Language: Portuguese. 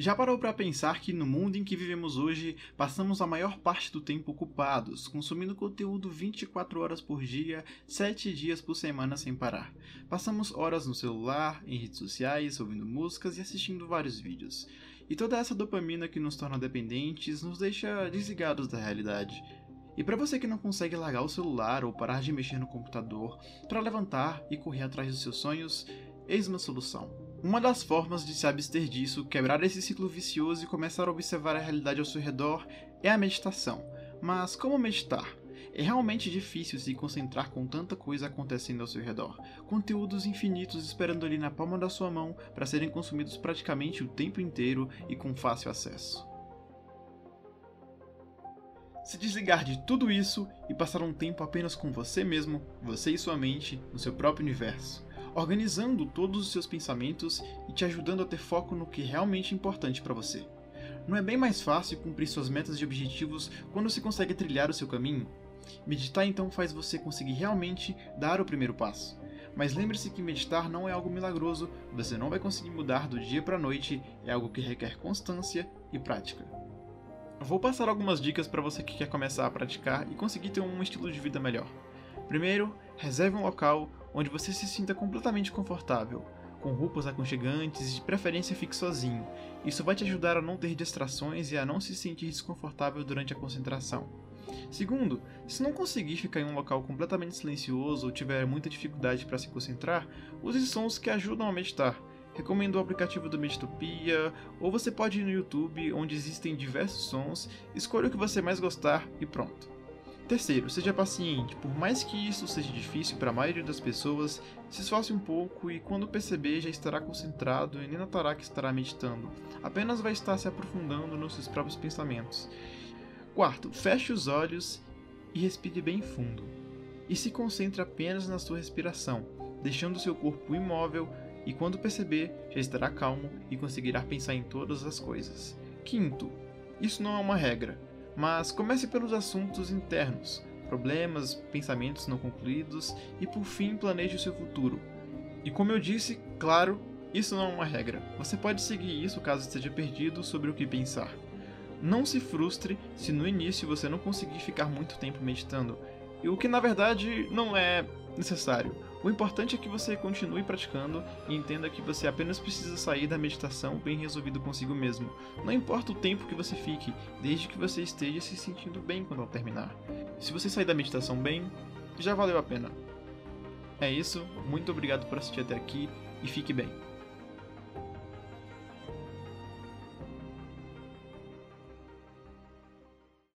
Já parou para pensar que no mundo em que vivemos hoje, passamos a maior parte do tempo ocupados, consumindo conteúdo 24 horas por dia, 7 dias por semana sem parar. Passamos horas no celular, em redes sociais, ouvindo músicas e assistindo vários vídeos. E toda essa dopamina que nos torna dependentes nos deixa desligados da realidade. E para você que não consegue largar o celular ou parar de mexer no computador para levantar e correr atrás dos seus sonhos, eis uma solução. Uma das formas de se abster disso, quebrar esse ciclo vicioso e começar a observar a realidade ao seu redor é a meditação. Mas como meditar? É realmente difícil se concentrar com tanta coisa acontecendo ao seu redor. Conteúdos infinitos esperando ali na palma da sua mão para serem consumidos praticamente o tempo inteiro e com fácil acesso. Se desligar de tudo isso e passar um tempo apenas com você mesmo, você e sua mente, no seu próprio universo organizando todos os seus pensamentos e te ajudando a ter foco no que realmente é importante para você. Não é bem mais fácil cumprir suas metas e objetivos quando se consegue trilhar o seu caminho? Meditar então faz você conseguir realmente dar o primeiro passo. Mas lembre-se que meditar não é algo milagroso, você não vai conseguir mudar do dia para a noite, é algo que requer constância e prática. Vou passar algumas dicas para você que quer começar a praticar e conseguir ter um estilo de vida melhor. Primeiro, reserve um local onde você se sinta completamente confortável, com roupas aconchegantes e de preferência fique sozinho. Isso vai te ajudar a não ter distrações e a não se sentir desconfortável durante a concentração. Segundo, se não conseguir ficar em um local completamente silencioso ou tiver muita dificuldade para se concentrar, use sons que ajudam a meditar. Recomendo o aplicativo do Meditopia, ou você pode ir no YouTube, onde existem diversos sons, escolha o que você mais gostar e pronto. Terceiro, seja paciente. Por mais que isso seja difícil para a maioria das pessoas, se esforce um pouco e quando perceber já estará concentrado e nem notará que estará meditando. Apenas vai estar se aprofundando nos seus próprios pensamentos. Quarto, feche os olhos e respire bem fundo. E se concentre apenas na sua respiração, deixando seu corpo imóvel e quando perceber, já estará calmo e conseguirá pensar em todas as coisas. Quinto, isso não é uma regra mas comece pelos assuntos internos, problemas, pensamentos não concluídos e por fim planeje o seu futuro. E como eu disse, claro, isso não é uma regra. Você pode seguir isso caso esteja perdido sobre o que pensar. Não se frustre se no início você não conseguir ficar muito tempo meditando, o que na verdade não é necessário. O importante é que você continue praticando e entenda que você apenas precisa sair da meditação bem resolvido consigo mesmo. Não importa o tempo que você fique, desde que você esteja se sentindo bem quando ela terminar. Se você sair da meditação bem, já valeu a pena. É isso, muito obrigado por assistir até aqui e fique bem.